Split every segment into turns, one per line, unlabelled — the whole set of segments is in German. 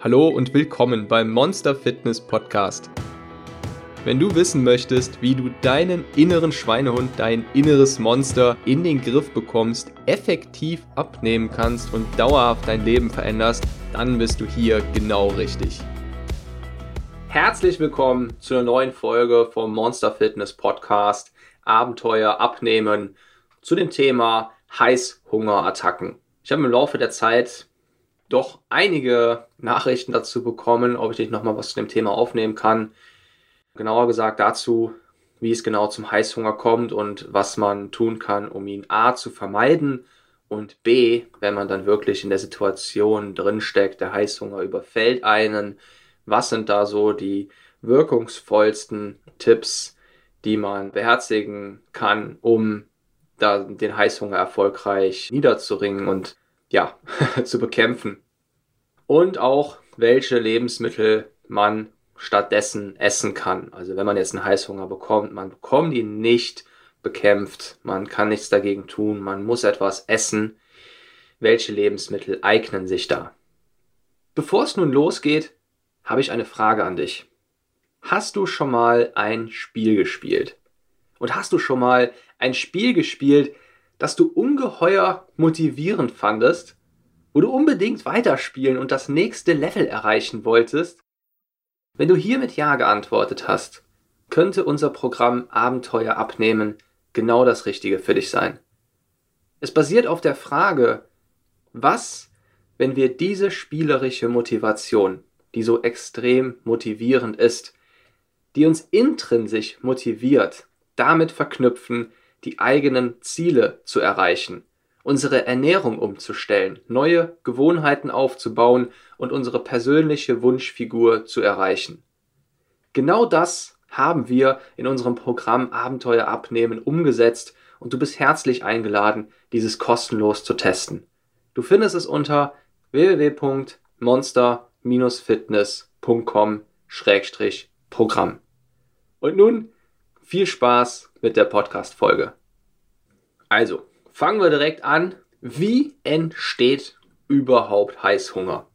Hallo und willkommen beim Monster Fitness Podcast. Wenn du wissen möchtest, wie du deinen inneren Schweinehund, dein inneres Monster in den Griff bekommst, effektiv abnehmen kannst und dauerhaft dein Leben veränderst, dann bist du hier genau richtig. Herzlich willkommen zu einer neuen Folge vom Monster Fitness Podcast Abenteuer abnehmen zu dem Thema Heißhungerattacken. Ich habe im Laufe der Zeit doch einige Nachrichten dazu bekommen, ob ich nicht nochmal was zu dem Thema aufnehmen kann. Genauer gesagt dazu, wie es genau zum Heißhunger kommt und was man tun kann, um ihn A zu vermeiden und B, wenn man dann wirklich in der Situation drinsteckt, der Heißhunger überfällt einen, was sind da so die wirkungsvollsten Tipps, die man beherzigen kann, um da den Heißhunger erfolgreich niederzuringen und ja, zu bekämpfen. Und auch, welche Lebensmittel man stattdessen essen kann. Also wenn man jetzt einen Heißhunger bekommt, man bekommt ihn nicht bekämpft, man kann nichts dagegen tun, man muss etwas essen. Welche Lebensmittel eignen sich da? Bevor es nun losgeht, habe ich eine Frage an dich. Hast du schon mal ein Spiel gespielt? Und hast du schon mal ein Spiel gespielt, das du ungeheuer motivierend fandest, wo du unbedingt weiterspielen und das nächste Level erreichen wolltest? Wenn du hier mit Ja geantwortet hast, könnte unser Programm Abenteuer abnehmen genau das Richtige für dich sein. Es basiert auf der Frage, was, wenn wir diese spielerische Motivation, die so extrem motivierend ist, die uns intrinsisch motiviert, damit verknüpfen, die eigenen Ziele zu erreichen, unsere Ernährung umzustellen, neue Gewohnheiten aufzubauen und unsere persönliche Wunschfigur zu erreichen. Genau das haben wir in unserem Programm Abenteuer abnehmen umgesetzt und du bist herzlich eingeladen, dieses kostenlos zu testen. Du findest es unter www.monster-fitness.com-programm. Und nun viel Spaß mit der Podcast-Folge. Also, fangen wir direkt an. Wie entsteht überhaupt Heißhunger?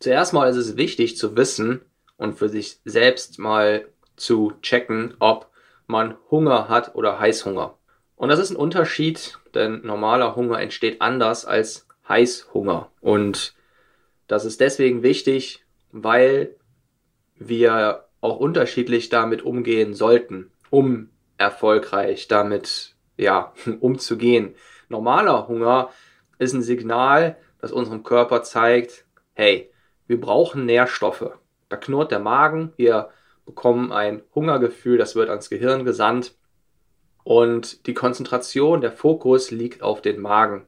Zuerst mal ist es wichtig zu wissen und für sich selbst mal zu checken, ob man Hunger hat oder Heißhunger. Und das ist ein Unterschied, denn normaler Hunger entsteht anders als Heißhunger. Und das ist deswegen wichtig, weil wir auch unterschiedlich damit umgehen sollten um erfolgreich damit ja, umzugehen. Normaler Hunger ist ein Signal, das unserem Körper zeigt, hey, wir brauchen Nährstoffe. Da knurrt der Magen, wir bekommen ein Hungergefühl, das wird ans Gehirn gesandt und die Konzentration, der Fokus liegt auf den Magen.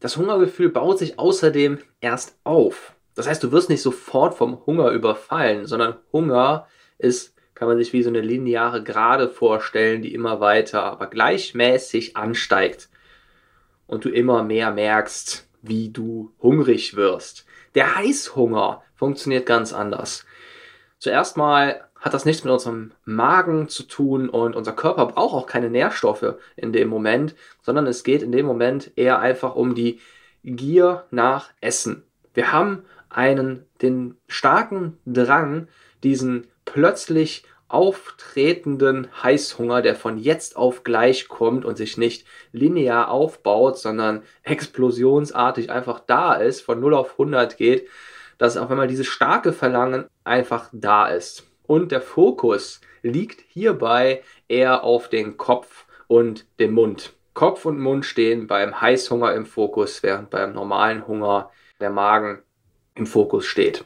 Das Hungergefühl baut sich außerdem erst auf. Das heißt, du wirst nicht sofort vom Hunger überfallen, sondern Hunger ist kann man sich wie so eine lineare Gerade vorstellen, die immer weiter, aber gleichmäßig ansteigt. Und du immer mehr merkst, wie du hungrig wirst. Der Heißhunger funktioniert ganz anders. Zuerst mal hat das nichts mit unserem Magen zu tun und unser Körper braucht auch keine Nährstoffe in dem Moment, sondern es geht in dem Moment eher einfach um die Gier nach Essen. Wir haben einen, den starken Drang, diesen plötzlich auftretenden Heißhunger, der von jetzt auf gleich kommt und sich nicht linear aufbaut, sondern explosionsartig einfach da ist, von 0 auf 100 geht, dass auch wenn man dieses starke Verlangen einfach da ist. Und der Fokus liegt hierbei eher auf den Kopf und dem Mund. Kopf und Mund stehen beim Heißhunger im Fokus, während beim normalen Hunger der Magen im Fokus steht.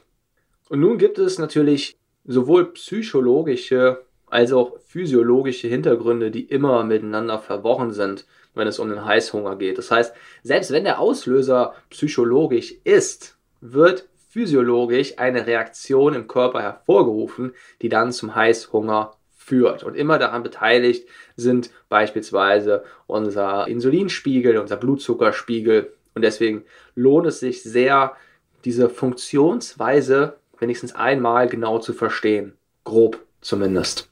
Und nun gibt es natürlich sowohl psychologische als auch physiologische Hintergründe, die immer miteinander verworren sind, wenn es um den Heißhunger geht. Das heißt, selbst wenn der Auslöser psychologisch ist, wird physiologisch eine Reaktion im Körper hervorgerufen, die dann zum Heißhunger führt. Und immer daran beteiligt sind beispielsweise unser Insulinspiegel, unser Blutzuckerspiegel. Und deswegen lohnt es sich sehr, diese Funktionsweise wenigstens einmal genau zu verstehen. Grob zumindest.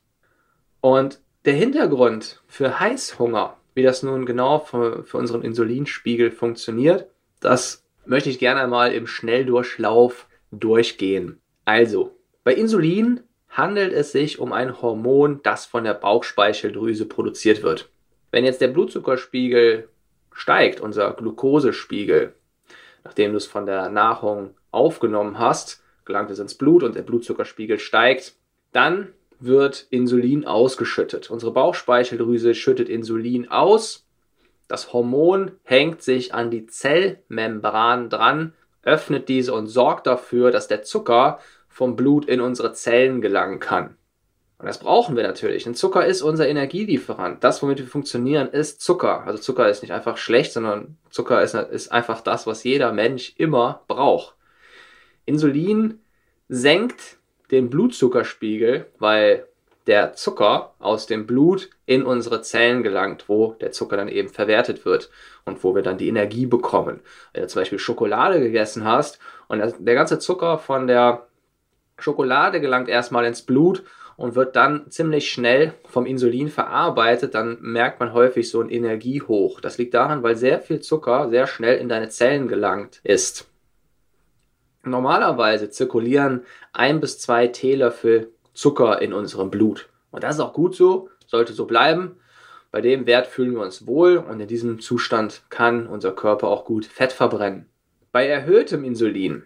Und der Hintergrund für Heißhunger, wie das nun genau für, für unseren Insulinspiegel funktioniert, das möchte ich gerne einmal im Schnelldurchlauf durchgehen. Also, bei Insulin handelt es sich um ein Hormon, das von der Bauchspeicheldrüse produziert wird. Wenn jetzt der Blutzuckerspiegel steigt, unser Glukosespiegel, nachdem du es von der Nahrung aufgenommen hast, gelangt es ins Blut und der Blutzuckerspiegel steigt, dann wird Insulin ausgeschüttet. Unsere Bauchspeicheldrüse schüttet Insulin aus. Das Hormon hängt sich an die Zellmembran dran, öffnet diese und sorgt dafür, dass der Zucker vom Blut in unsere Zellen gelangen kann. Und das brauchen wir natürlich. Denn Zucker ist unser Energielieferant. Das, womit wir funktionieren, ist Zucker. Also Zucker ist nicht einfach schlecht, sondern Zucker ist, ist einfach das, was jeder Mensch immer braucht. Insulin senkt den Blutzuckerspiegel, weil der Zucker aus dem Blut in unsere Zellen gelangt, wo der Zucker dann eben verwertet wird und wo wir dann die Energie bekommen. Wenn du zum Beispiel Schokolade gegessen hast und der ganze Zucker von der Schokolade gelangt erstmal ins Blut und wird dann ziemlich schnell vom Insulin verarbeitet, dann merkt man häufig so ein Energiehoch. Das liegt daran, weil sehr viel Zucker sehr schnell in deine Zellen gelangt ist. Normalerweise zirkulieren ein bis zwei Teelöffel Zucker in unserem Blut. Und das ist auch gut so, sollte so bleiben. Bei dem Wert fühlen wir uns wohl und in diesem Zustand kann unser Körper auch gut Fett verbrennen. Bei erhöhtem Insulin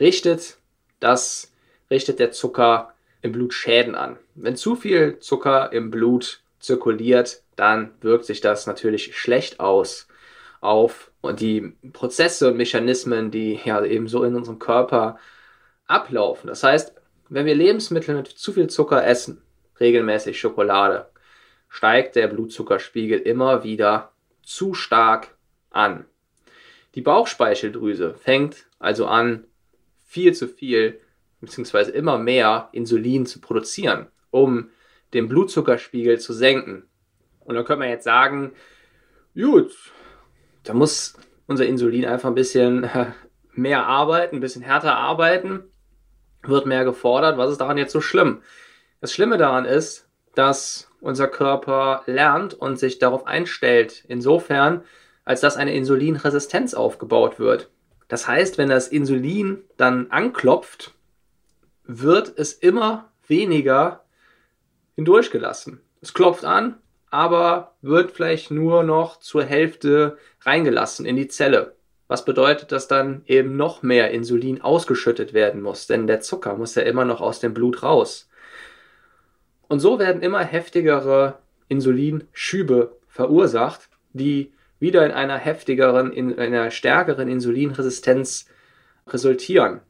richtet, das, richtet der Zucker im Blut Schäden an. Wenn zu viel Zucker im Blut zirkuliert, dann wirkt sich das natürlich schlecht aus auf die Prozesse und Mechanismen, die ja eben so in unserem Körper ablaufen. Das heißt, wenn wir Lebensmittel mit zu viel Zucker essen, regelmäßig Schokolade, steigt der Blutzuckerspiegel immer wieder zu stark an. Die Bauchspeicheldrüse fängt also an, viel zu viel bzw. immer mehr Insulin zu produzieren, um den Blutzuckerspiegel zu senken. Und da können wir jetzt sagen, gut, da muss unser Insulin einfach ein bisschen mehr arbeiten, ein bisschen härter arbeiten, wird mehr gefordert. Was ist daran jetzt so schlimm? Das Schlimme daran ist, dass unser Körper lernt und sich darauf einstellt, insofern, als dass eine Insulinresistenz aufgebaut wird. Das heißt, wenn das Insulin dann anklopft, wird es immer weniger hindurchgelassen. Es klopft an, aber wird vielleicht nur noch zur Hälfte reingelassen in die Zelle. Was bedeutet, dass dann eben noch mehr Insulin ausgeschüttet werden muss, denn der Zucker muss ja immer noch aus dem Blut raus. Und so werden immer heftigere Insulinschübe verursacht, die wieder in einer heftigeren, in einer stärkeren Insulinresistenz resultieren.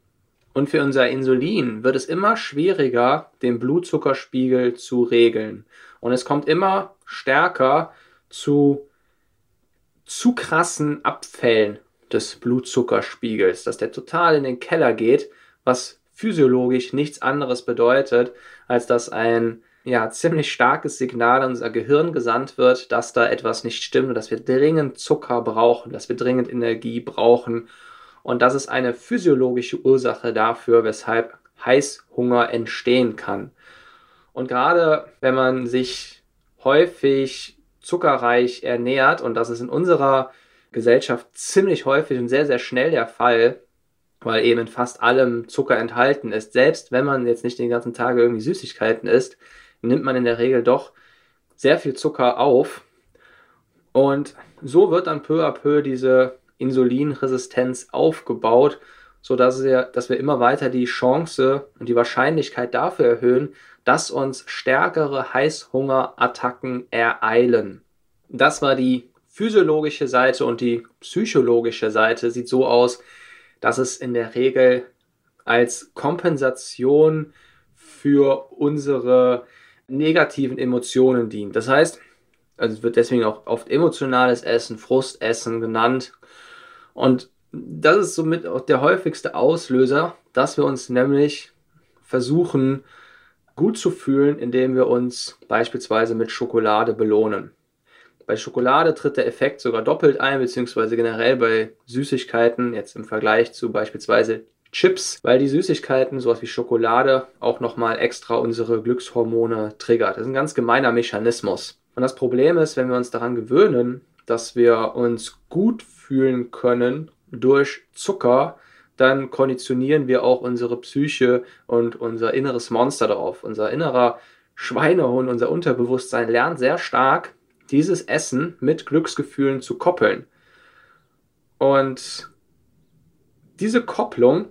Und für unser Insulin wird es immer schwieriger, den Blutzuckerspiegel zu regeln. Und es kommt immer stärker zu zu krassen Abfällen des Blutzuckerspiegels, dass der total in den Keller geht, was physiologisch nichts anderes bedeutet, als dass ein ja, ziemlich starkes Signal an unser Gehirn gesandt wird, dass da etwas nicht stimmt und dass wir dringend Zucker brauchen, dass wir dringend Energie brauchen. Und das ist eine physiologische Ursache dafür, weshalb Heißhunger entstehen kann. Und gerade wenn man sich häufig zuckerreich ernährt, und das ist in unserer Gesellschaft ziemlich häufig und sehr, sehr schnell der Fall, weil eben in fast allem Zucker enthalten ist. Selbst wenn man jetzt nicht den ganzen Tag irgendwie Süßigkeiten isst, nimmt man in der Regel doch sehr viel Zucker auf. Und so wird dann peu à peu diese Insulinresistenz aufgebaut, sodass wir, dass wir immer weiter die Chance und die Wahrscheinlichkeit dafür erhöhen, dass uns stärkere Heißhungerattacken ereilen. Das war die physiologische Seite und die psychologische Seite sieht so aus, dass es in der Regel als Kompensation für unsere negativen Emotionen dient. Das heißt, also es wird deswegen auch oft emotionales Essen, Frustessen genannt. Und das ist somit auch der häufigste Auslöser, dass wir uns nämlich versuchen, gut zu fühlen, indem wir uns beispielsweise mit Schokolade belohnen. Bei Schokolade tritt der Effekt sogar doppelt ein, beziehungsweise generell bei Süßigkeiten, jetzt im Vergleich zu beispielsweise Chips, weil die Süßigkeiten, sowas wie Schokolade, auch nochmal extra unsere Glückshormone triggert. Das ist ein ganz gemeiner Mechanismus. Und das Problem ist, wenn wir uns daran gewöhnen, dass wir uns gut fühlen können durch Zucker, dann konditionieren wir auch unsere Psyche und unser inneres Monster darauf. Unser innerer Schweinehund, unser Unterbewusstsein lernt sehr stark, dieses Essen mit Glücksgefühlen zu koppeln. Und diese Kopplung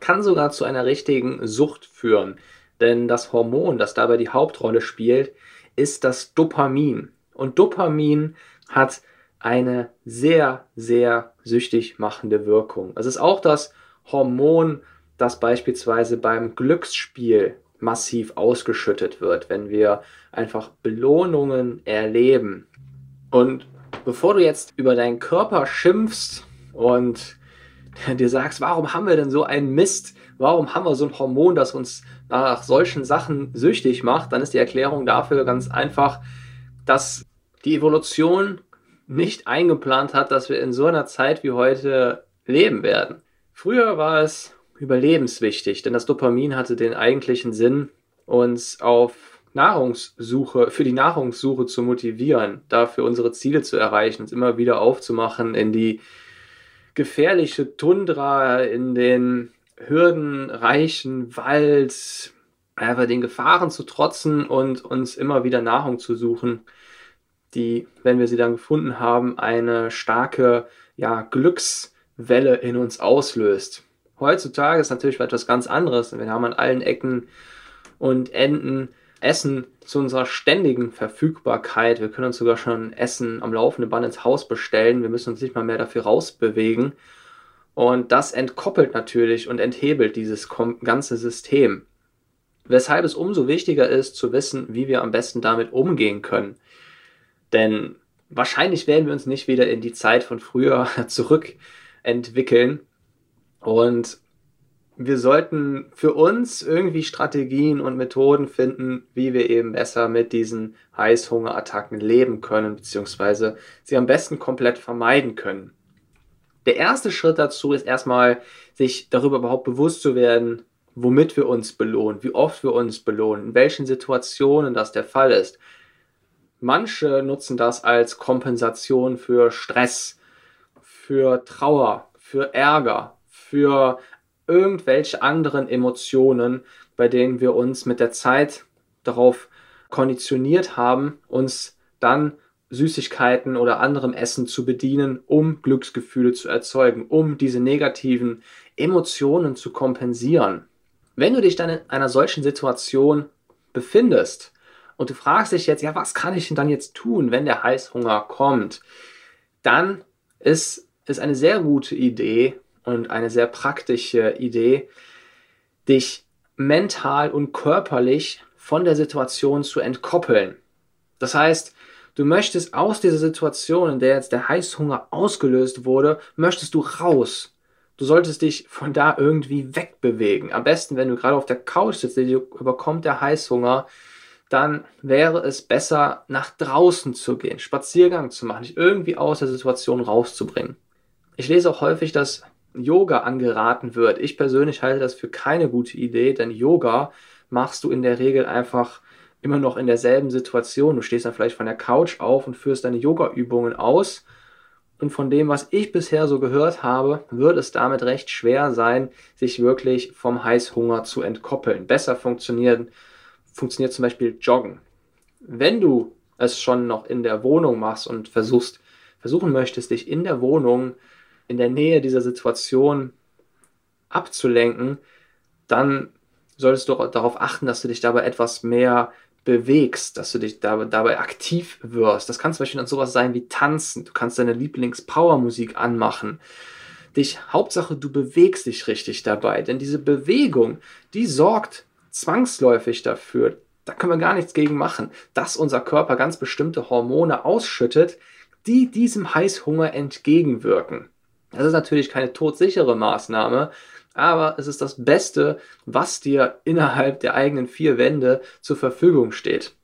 kann sogar zu einer richtigen Sucht führen. Denn das Hormon, das dabei die Hauptrolle spielt, ist das Dopamin. Und Dopamin hat eine sehr, sehr süchtig machende Wirkung. Es ist auch das Hormon, das beispielsweise beim Glücksspiel massiv ausgeschüttet wird, wenn wir einfach Belohnungen erleben. Und bevor du jetzt über deinen Körper schimpfst und dir sagst, warum haben wir denn so einen Mist? Warum haben wir so ein Hormon, das uns nach solchen Sachen süchtig macht? Dann ist die Erklärung dafür ganz einfach, dass die Evolution nicht eingeplant hat, dass wir in so einer Zeit wie heute leben werden. Früher war es überlebenswichtig, denn das Dopamin hatte den eigentlichen Sinn, uns auf Nahrungssuche, für die Nahrungssuche zu motivieren, dafür unsere Ziele zu erreichen, uns immer wieder aufzumachen in die gefährliche Tundra, in den hürdenreichen Wald, einfach den Gefahren zu trotzen und uns immer wieder Nahrung zu suchen, die, wenn wir sie dann gefunden haben, eine starke ja, Glückswelle in uns auslöst. Heutzutage ist natürlich etwas ganz anderes. Wir haben an allen Ecken und Enden Essen zu unserer ständigen Verfügbarkeit. Wir können uns sogar schon Essen am laufenden Band ins Haus bestellen. Wir müssen uns nicht mal mehr dafür rausbewegen. Und das entkoppelt natürlich und enthebelt dieses ganze System. Weshalb es umso wichtiger ist zu wissen, wie wir am besten damit umgehen können. Denn wahrscheinlich werden wir uns nicht wieder in die Zeit von früher zurückentwickeln. Und wir sollten für uns irgendwie Strategien und Methoden finden, wie wir eben besser mit diesen Heißhungerattacken leben können, beziehungsweise sie am besten komplett vermeiden können. Der erste Schritt dazu ist erstmal, sich darüber überhaupt bewusst zu werden, womit wir uns belohnen, wie oft wir uns belohnen, in welchen Situationen das der Fall ist. Manche nutzen das als Kompensation für Stress, für Trauer, für Ärger, für irgendwelche anderen Emotionen, bei denen wir uns mit der Zeit darauf konditioniert haben, uns dann Süßigkeiten oder anderem Essen zu bedienen, um Glücksgefühle zu erzeugen, um diese negativen Emotionen zu kompensieren. Wenn du dich dann in einer solchen Situation befindest und du fragst dich jetzt, ja, was kann ich denn dann jetzt tun, wenn der Heißhunger kommt, dann ist es eine sehr gute Idee, und eine sehr praktische Idee, dich mental und körperlich von der Situation zu entkoppeln. Das heißt, du möchtest aus dieser Situation, in der jetzt der Heißhunger ausgelöst wurde, möchtest du raus. Du solltest dich von da irgendwie wegbewegen. Am besten, wenn du gerade auf der Couch sitzt, dir überkommt der Heißhunger, dann wäre es besser, nach draußen zu gehen, Spaziergang zu machen, dich irgendwie aus der Situation rauszubringen. Ich lese auch häufig, dass Yoga angeraten wird. Ich persönlich halte das für keine gute Idee, denn Yoga machst du in der Regel einfach immer noch in derselben Situation. Du stehst dann vielleicht von der Couch auf und führst deine Yoga-Übungen aus. Und von dem, was ich bisher so gehört habe, wird es damit recht schwer sein, sich wirklich vom Heißhunger zu entkoppeln. Besser funktioniert, funktioniert zum Beispiel Joggen. Wenn du es schon noch in der Wohnung machst und versuchst, versuchen möchtest, dich in der Wohnung in der Nähe dieser Situation abzulenken, dann solltest du darauf achten, dass du dich dabei etwas mehr bewegst, dass du dich dabei, dabei aktiv wirst. Das kann zum Beispiel dann sowas sein wie tanzen. Du kannst deine Lieblings-Power-Musik anmachen. Dich, Hauptsache, du bewegst dich richtig dabei. Denn diese Bewegung, die sorgt zwangsläufig dafür, da können wir gar nichts gegen machen, dass unser Körper ganz bestimmte Hormone ausschüttet, die diesem Heißhunger entgegenwirken. Das ist natürlich keine todsichere Maßnahme, aber es ist das Beste, was dir innerhalb der eigenen vier Wände zur Verfügung steht.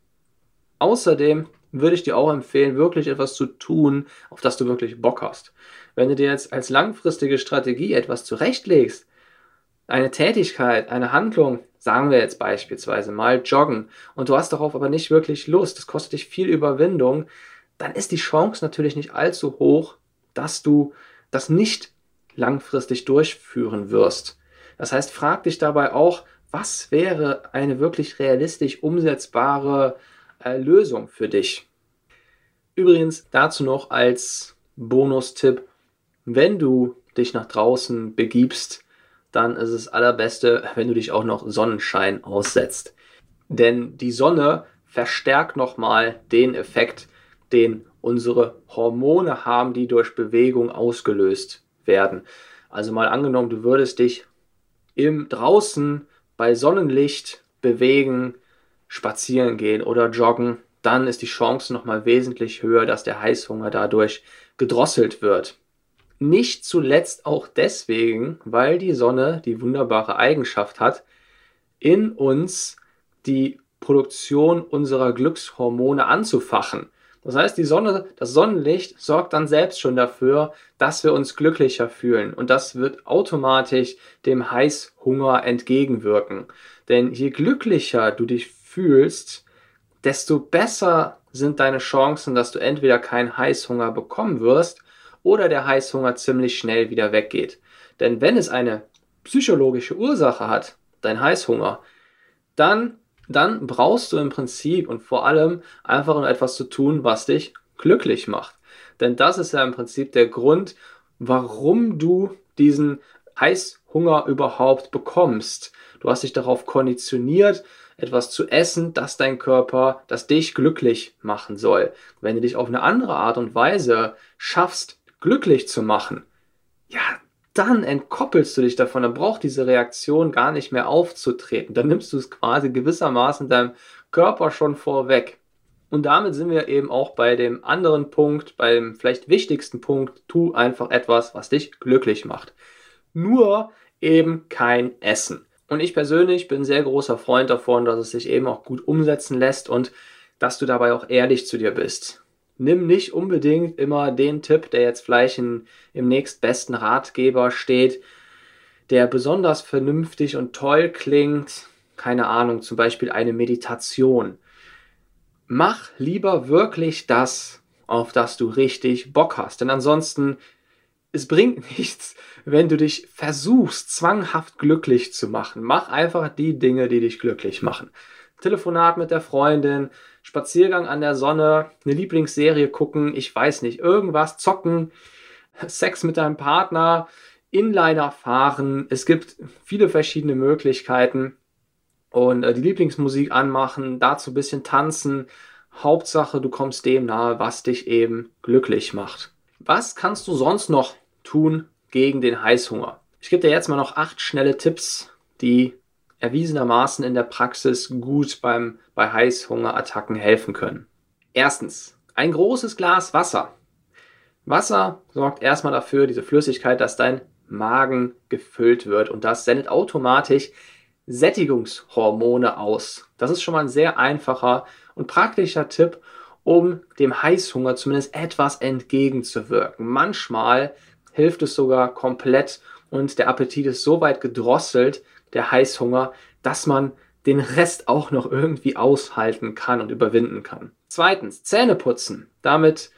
Außerdem würde ich dir auch empfehlen, wirklich etwas zu tun, auf das du wirklich Bock hast. Wenn du dir jetzt als langfristige Strategie etwas zurechtlegst, eine Tätigkeit, eine Handlung, sagen wir jetzt beispielsweise mal joggen, und du hast darauf aber nicht wirklich Lust, das kostet dich viel Überwindung, dann ist die Chance natürlich nicht allzu hoch, dass du das nicht langfristig durchführen wirst. Das heißt, frag dich dabei auch, was wäre eine wirklich realistisch umsetzbare äh, Lösung für dich. Übrigens dazu noch als Bonustipp, wenn du dich nach draußen begibst, dann ist es allerbeste, wenn du dich auch noch Sonnenschein aussetzt. Denn die Sonne verstärkt nochmal den Effekt, den unsere Hormone haben, die durch Bewegung ausgelöst werden. Also mal angenommen, du würdest dich im draußen bei Sonnenlicht bewegen, spazieren gehen oder joggen, dann ist die Chance nochmal wesentlich höher, dass der Heißhunger dadurch gedrosselt wird. Nicht zuletzt auch deswegen, weil die Sonne die wunderbare Eigenschaft hat, in uns die Produktion unserer Glückshormone anzufachen. Das heißt, die Sonne, das Sonnenlicht sorgt dann selbst schon dafür, dass wir uns glücklicher fühlen. Und das wird automatisch dem Heißhunger entgegenwirken. Denn je glücklicher du dich fühlst, desto besser sind deine Chancen, dass du entweder keinen Heißhunger bekommen wirst oder der Heißhunger ziemlich schnell wieder weggeht. Denn wenn es eine psychologische Ursache hat, dein Heißhunger, dann dann brauchst du im Prinzip und vor allem einfach nur etwas zu tun, was dich glücklich macht. Denn das ist ja im Prinzip der Grund, warum du diesen Heißhunger überhaupt bekommst. Du hast dich darauf konditioniert, etwas zu essen, das dein Körper, das dich glücklich machen soll. Wenn du dich auf eine andere Art und Weise schaffst, glücklich zu machen, ja, dann entkoppelst du dich davon, dann braucht diese Reaktion gar nicht mehr aufzutreten. Dann nimmst du es quasi gewissermaßen deinem Körper schon vorweg. Und damit sind wir eben auch bei dem anderen Punkt, beim vielleicht wichtigsten Punkt, tu einfach etwas, was dich glücklich macht. Nur eben kein Essen. Und ich persönlich bin sehr großer Freund davon, dass es sich eben auch gut umsetzen lässt und dass du dabei auch ehrlich zu dir bist nimm nicht unbedingt immer den Tipp, der jetzt vielleicht in, im nächstbesten Ratgeber steht, der besonders vernünftig und toll klingt. Keine Ahnung, zum Beispiel eine Meditation. Mach lieber wirklich das, auf das du richtig Bock hast. Denn ansonsten, es bringt nichts, wenn du dich versuchst, zwanghaft glücklich zu machen. Mach einfach die Dinge, die dich glücklich machen. Telefonat mit der Freundin, Spaziergang an der Sonne, eine Lieblingsserie gucken, ich weiß nicht, irgendwas zocken, Sex mit deinem Partner, Inliner fahren. Es gibt viele verschiedene Möglichkeiten. Und äh, die Lieblingsmusik anmachen, dazu ein bisschen tanzen. Hauptsache, du kommst dem nahe, was dich eben glücklich macht. Was kannst du sonst noch tun gegen den Heißhunger? Ich gebe dir jetzt mal noch acht schnelle Tipps, die erwiesenermaßen in der Praxis gut beim, bei Heißhungerattacken helfen können. Erstens, ein großes Glas Wasser. Wasser sorgt erstmal dafür, diese Flüssigkeit, dass dein Magen gefüllt wird und das sendet automatisch Sättigungshormone aus. Das ist schon mal ein sehr einfacher und praktischer Tipp, um dem Heißhunger zumindest etwas entgegenzuwirken. Manchmal hilft es sogar komplett und der Appetit ist so weit gedrosselt, der Heißhunger, dass man den Rest auch noch irgendwie aushalten kann und überwinden kann. Zweitens, Zähne putzen. Damit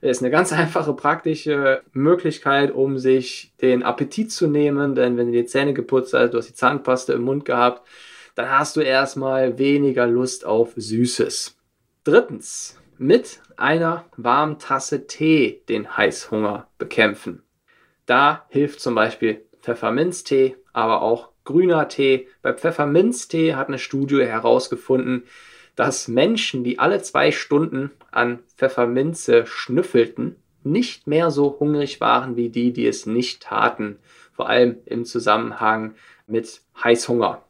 ist eine ganz einfache praktische Möglichkeit, um sich den Appetit zu nehmen, denn wenn du die Zähne geputzt hast, du hast die Zahnpaste im Mund gehabt, dann hast du erstmal weniger Lust auf Süßes. Drittens, mit einer warmen Tasse Tee den Heißhunger bekämpfen. Da hilft zum Beispiel Pfefferminztee, aber auch grüner Tee. Bei Pfefferminztee hat eine Studie herausgefunden, dass Menschen, die alle zwei Stunden an Pfefferminze schnüffelten, nicht mehr so hungrig waren wie die, die es nicht taten, vor allem im Zusammenhang mit Heißhunger.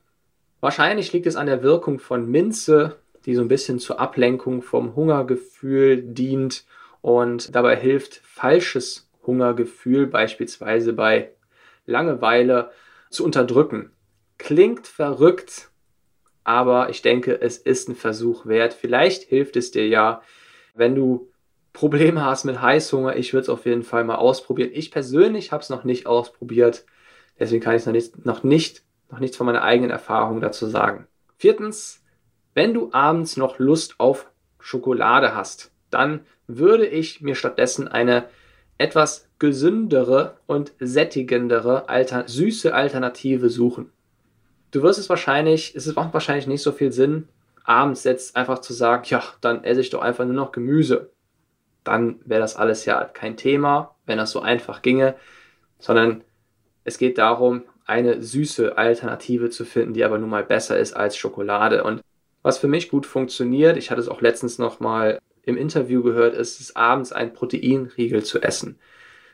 Wahrscheinlich liegt es an der Wirkung von Minze, die so ein bisschen zur Ablenkung vom Hungergefühl dient und dabei hilft, falsches Hungergefühl beispielsweise bei Langeweile zu unterdrücken. Klingt verrückt, aber ich denke, es ist ein Versuch wert. Vielleicht hilft es dir ja, wenn du Probleme hast mit Heißhunger. Ich würde es auf jeden Fall mal ausprobieren. Ich persönlich habe es noch nicht ausprobiert, deswegen kann ich noch nicht, noch nicht, noch nichts von meiner eigenen Erfahrung dazu sagen. Viertens, wenn du abends noch Lust auf Schokolade hast, dann würde ich mir stattdessen eine etwas gesündere und sättigendere, alter, süße Alternative suchen. Du wirst es wahrscheinlich, es macht wahrscheinlich nicht so viel Sinn, abends jetzt einfach zu sagen, ja, dann esse ich doch einfach nur noch Gemüse. Dann wäre das alles ja kein Thema, wenn das so einfach ginge, sondern es geht darum, eine süße Alternative zu finden, die aber nun mal besser ist als Schokolade. Und was für mich gut funktioniert, ich hatte es auch letztens noch mal im Interview gehört, ist es abends ein Proteinriegel zu essen.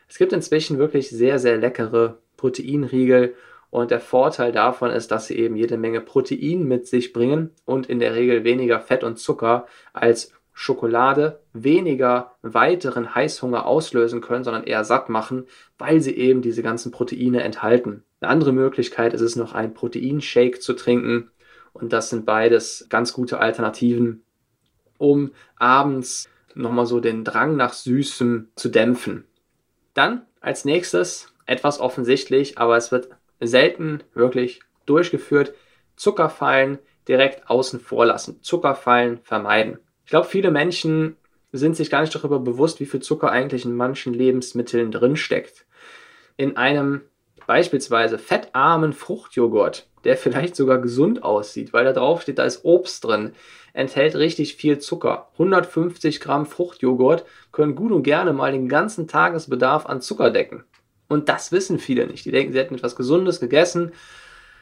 Es gibt inzwischen wirklich sehr, sehr leckere Proteinriegel und der Vorteil davon ist, dass sie eben jede Menge Protein mit sich bringen und in der Regel weniger Fett und Zucker als Schokolade weniger weiteren Heißhunger auslösen können, sondern eher satt machen, weil sie eben diese ganzen Proteine enthalten. Eine andere Möglichkeit ist es noch, einen Proteinshake zu trinken. Und das sind beides ganz gute Alternativen, um abends nochmal so den Drang nach Süßem zu dämpfen. Dann als nächstes etwas offensichtlich, aber es wird selten wirklich durchgeführt. Zuckerfallen direkt außen vor lassen. Zuckerfallen vermeiden. Ich glaube, viele Menschen sind sich gar nicht darüber bewusst, wie viel Zucker eigentlich in manchen Lebensmitteln drinsteckt. In einem beispielsweise fettarmen Fruchtjoghurt, der vielleicht sogar gesund aussieht, weil da drauf steht, da ist Obst drin, enthält richtig viel Zucker. 150 Gramm Fruchtjoghurt können gut und gerne mal den ganzen Tagesbedarf an Zucker decken. Und das wissen viele nicht. Die denken, sie hätten etwas Gesundes gegessen,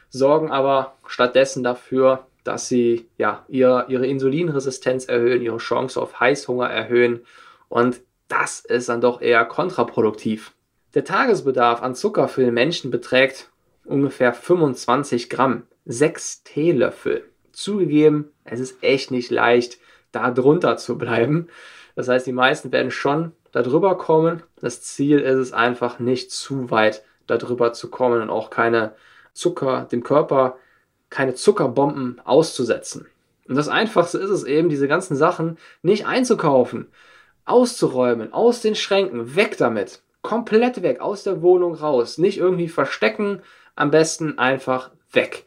sorgen aber stattdessen dafür, dass sie ja, ihr, ihre Insulinresistenz erhöhen, ihre Chance auf Heißhunger erhöhen und das ist dann doch eher kontraproduktiv. Der Tagesbedarf an Zucker für den Menschen beträgt ungefähr 25 Gramm, 6 Teelöffel. Zugegeben, es ist echt nicht leicht, da drunter zu bleiben. Das heißt, die meisten werden schon darüber kommen. Das Ziel ist es einfach nicht zu weit darüber zu kommen und auch keine Zucker, dem Körper keine Zuckerbomben auszusetzen. Und das Einfachste ist es eben, diese ganzen Sachen nicht einzukaufen, auszuräumen, aus den Schränken, weg damit. Komplett weg, aus der Wohnung raus. Nicht irgendwie verstecken, am besten einfach weg.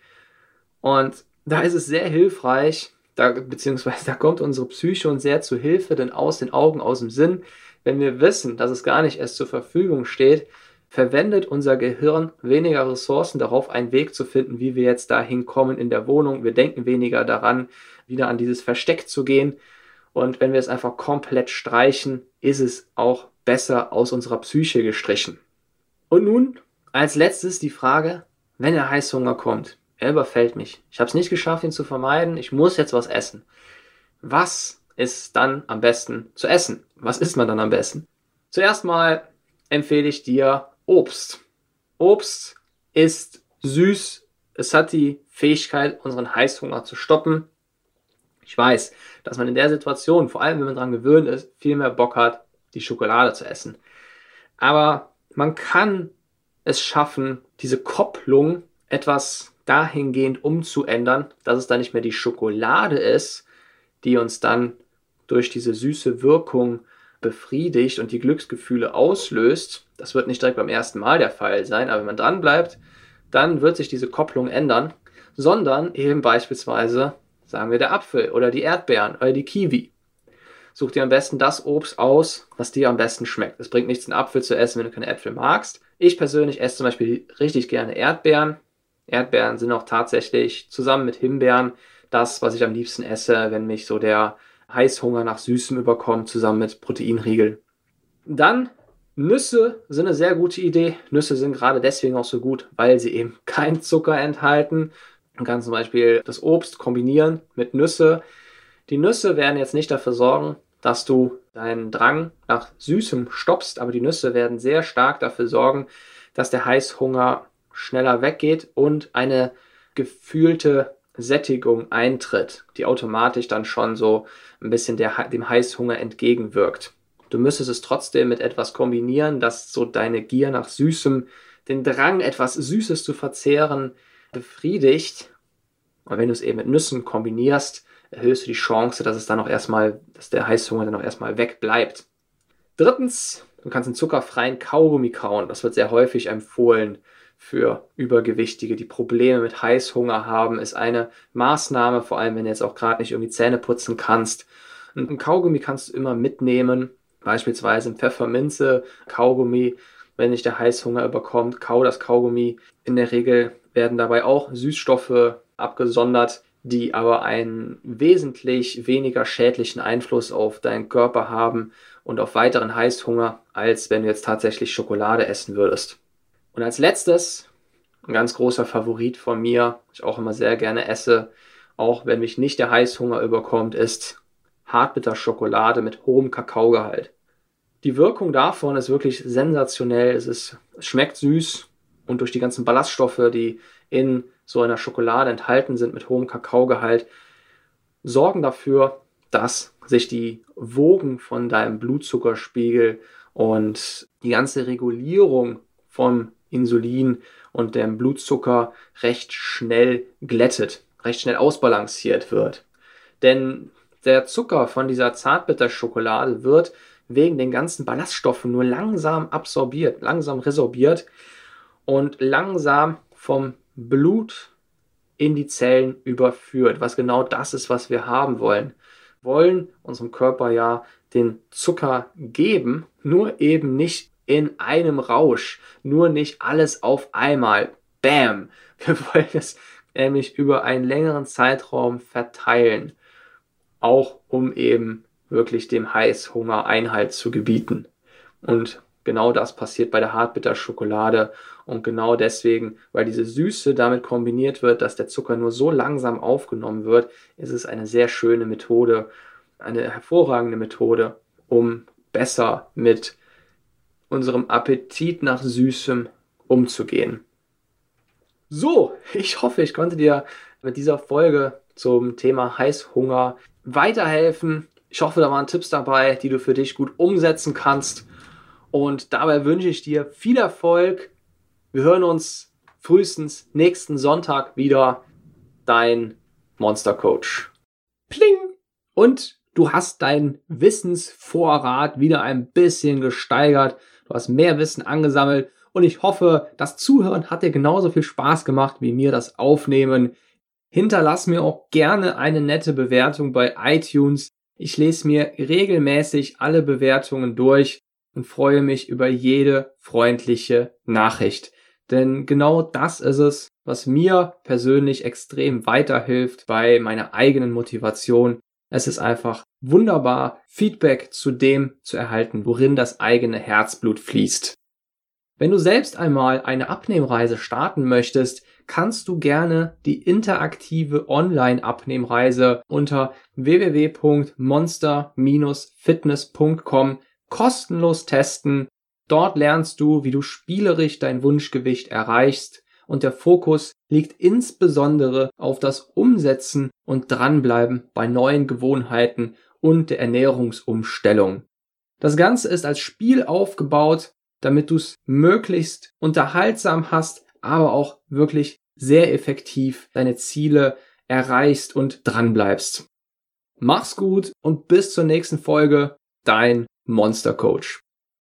Und da ist es sehr hilfreich, da, beziehungsweise da kommt unsere Psyche uns sehr zu Hilfe, denn aus den Augen, aus dem Sinn, wenn wir wissen, dass es gar nicht erst zur Verfügung steht, verwendet unser Gehirn weniger Ressourcen darauf, einen Weg zu finden, wie wir jetzt dahin kommen in der Wohnung. Wir denken weniger daran, wieder an dieses Versteck zu gehen. Und wenn wir es einfach komplett streichen, ist es auch besser aus unserer Psyche gestrichen. Und nun als letztes die Frage, wenn der Heißhunger kommt, er überfällt mich. Ich habe es nicht geschafft, ihn zu vermeiden. Ich muss jetzt was essen. Was ist dann am besten zu essen? Was isst man dann am besten? Zuerst mal empfehle ich dir Obst. Obst ist süß. Es hat die Fähigkeit, unseren Heißhunger zu stoppen. Ich weiß, dass man in der Situation, vor allem wenn man daran gewöhnt ist, viel mehr Bock hat, die Schokolade zu essen. Aber man kann es schaffen, diese Kopplung etwas dahingehend umzuändern, dass es dann nicht mehr die Schokolade ist, die uns dann durch diese süße Wirkung befriedigt und die Glücksgefühle auslöst, das wird nicht direkt beim ersten Mal der Fall sein, aber wenn man dran bleibt, dann wird sich diese Kopplung ändern, sondern eben beispielsweise, sagen wir, der Apfel oder die Erdbeeren oder die Kiwi. Such dir am besten das Obst aus, was dir am besten schmeckt. Es bringt nichts, einen Apfel zu essen, wenn du keine Äpfel magst. Ich persönlich esse zum Beispiel richtig gerne Erdbeeren. Erdbeeren sind auch tatsächlich zusammen mit Himbeeren das, was ich am liebsten esse, wenn mich so der Heißhunger nach Süßem überkommen, zusammen mit Proteinriegeln. Dann Nüsse sind eine sehr gute Idee. Nüsse sind gerade deswegen auch so gut, weil sie eben kein Zucker enthalten. Man kann zum Beispiel das Obst kombinieren mit Nüsse. Die Nüsse werden jetzt nicht dafür sorgen, dass du deinen Drang nach Süßem stoppst, aber die Nüsse werden sehr stark dafür sorgen, dass der Heißhunger schneller weggeht und eine gefühlte Sättigung eintritt, die automatisch dann schon so ein bisschen der, dem Heißhunger entgegenwirkt. Du müsstest es trotzdem mit etwas kombinieren, das so deine Gier nach Süßem, den Drang, etwas Süßes zu verzehren, befriedigt. Und wenn du es eben mit Nüssen kombinierst, erhöhst du die Chance, dass es dann auch erstmal, dass der Heißhunger dann auch erstmal wegbleibt. Drittens, du kannst einen zuckerfreien Kaugummi kauen. Das wird sehr häufig empfohlen für Übergewichtige, die Probleme mit Heißhunger haben, ist eine Maßnahme, vor allem wenn du jetzt auch gerade nicht irgendwie Zähne putzen kannst. Und ein Kaugummi kannst du immer mitnehmen, beispielsweise im Pfefferminze, Kaugummi, wenn dich der Heißhunger überkommt, kau das Kaugummi. In der Regel werden dabei auch Süßstoffe abgesondert, die aber einen wesentlich weniger schädlichen Einfluss auf deinen Körper haben und auf weiteren Heißhunger, als wenn du jetzt tatsächlich Schokolade essen würdest. Und als letztes, ein ganz großer Favorit von mir, ich auch immer sehr gerne esse, auch wenn mich nicht der Heißhunger überkommt, ist Hartbitterschokolade mit hohem Kakaogehalt. Die Wirkung davon ist wirklich sensationell. Es, ist, es schmeckt süß und durch die ganzen Ballaststoffe, die in so einer Schokolade enthalten sind mit hohem Kakaogehalt, sorgen dafür, dass sich die Wogen von deinem Blutzuckerspiegel und die ganze Regulierung vom Insulin und dem Blutzucker recht schnell glättet, recht schnell ausbalanciert wird. Denn der Zucker von dieser Zartbitterschokolade wird wegen den ganzen Ballaststoffen nur langsam absorbiert, langsam resorbiert und langsam vom Blut in die Zellen überführt, was genau das ist, was wir haben wollen. Wollen unserem Körper ja den Zucker geben, nur eben nicht in einem Rausch, nur nicht alles auf einmal. Bam! Wir wollen es nämlich über einen längeren Zeitraum verteilen, auch um eben wirklich dem Heißhunger Einhalt zu gebieten. Und genau das passiert bei der Hartbitterschokolade und genau deswegen, weil diese Süße damit kombiniert wird, dass der Zucker nur so langsam aufgenommen wird, ist es eine sehr schöne Methode, eine hervorragende Methode, um besser mit unserem Appetit nach Süßem umzugehen. So, ich hoffe, ich konnte dir mit dieser Folge zum Thema Heißhunger weiterhelfen. Ich hoffe, da waren Tipps dabei, die du für dich gut umsetzen kannst. Und dabei wünsche ich dir viel Erfolg. Wir hören uns frühestens nächsten Sonntag wieder. Dein Monster Coach. Pling! Und du hast deinen Wissensvorrat wieder ein bisschen gesteigert. Du hast mehr Wissen angesammelt. Und ich hoffe, das Zuhören hat dir genauso viel Spaß gemacht wie mir das Aufnehmen. Hinterlass mir auch gerne eine nette Bewertung bei iTunes. Ich lese mir regelmäßig alle Bewertungen durch und freue mich über jede freundliche Nachricht. Denn genau das ist es, was mir persönlich extrem weiterhilft bei meiner eigenen Motivation. Es ist einfach wunderbar, Feedback zu dem zu erhalten, worin das eigene Herzblut fließt. Wenn du selbst einmal eine Abnehmreise starten möchtest, kannst du gerne die interaktive Online-Abnehmreise unter www.monster-fitness.com kostenlos testen. Dort lernst du, wie du spielerisch dein Wunschgewicht erreichst und der Fokus liegt insbesondere auf das Umsetzen und Dranbleiben bei neuen Gewohnheiten und der Ernährungsumstellung. Das Ganze ist als Spiel aufgebaut, damit du es möglichst unterhaltsam hast, aber auch wirklich sehr effektiv deine Ziele erreichst und dranbleibst. Mach's gut und bis zur nächsten Folge, dein Monster Coach.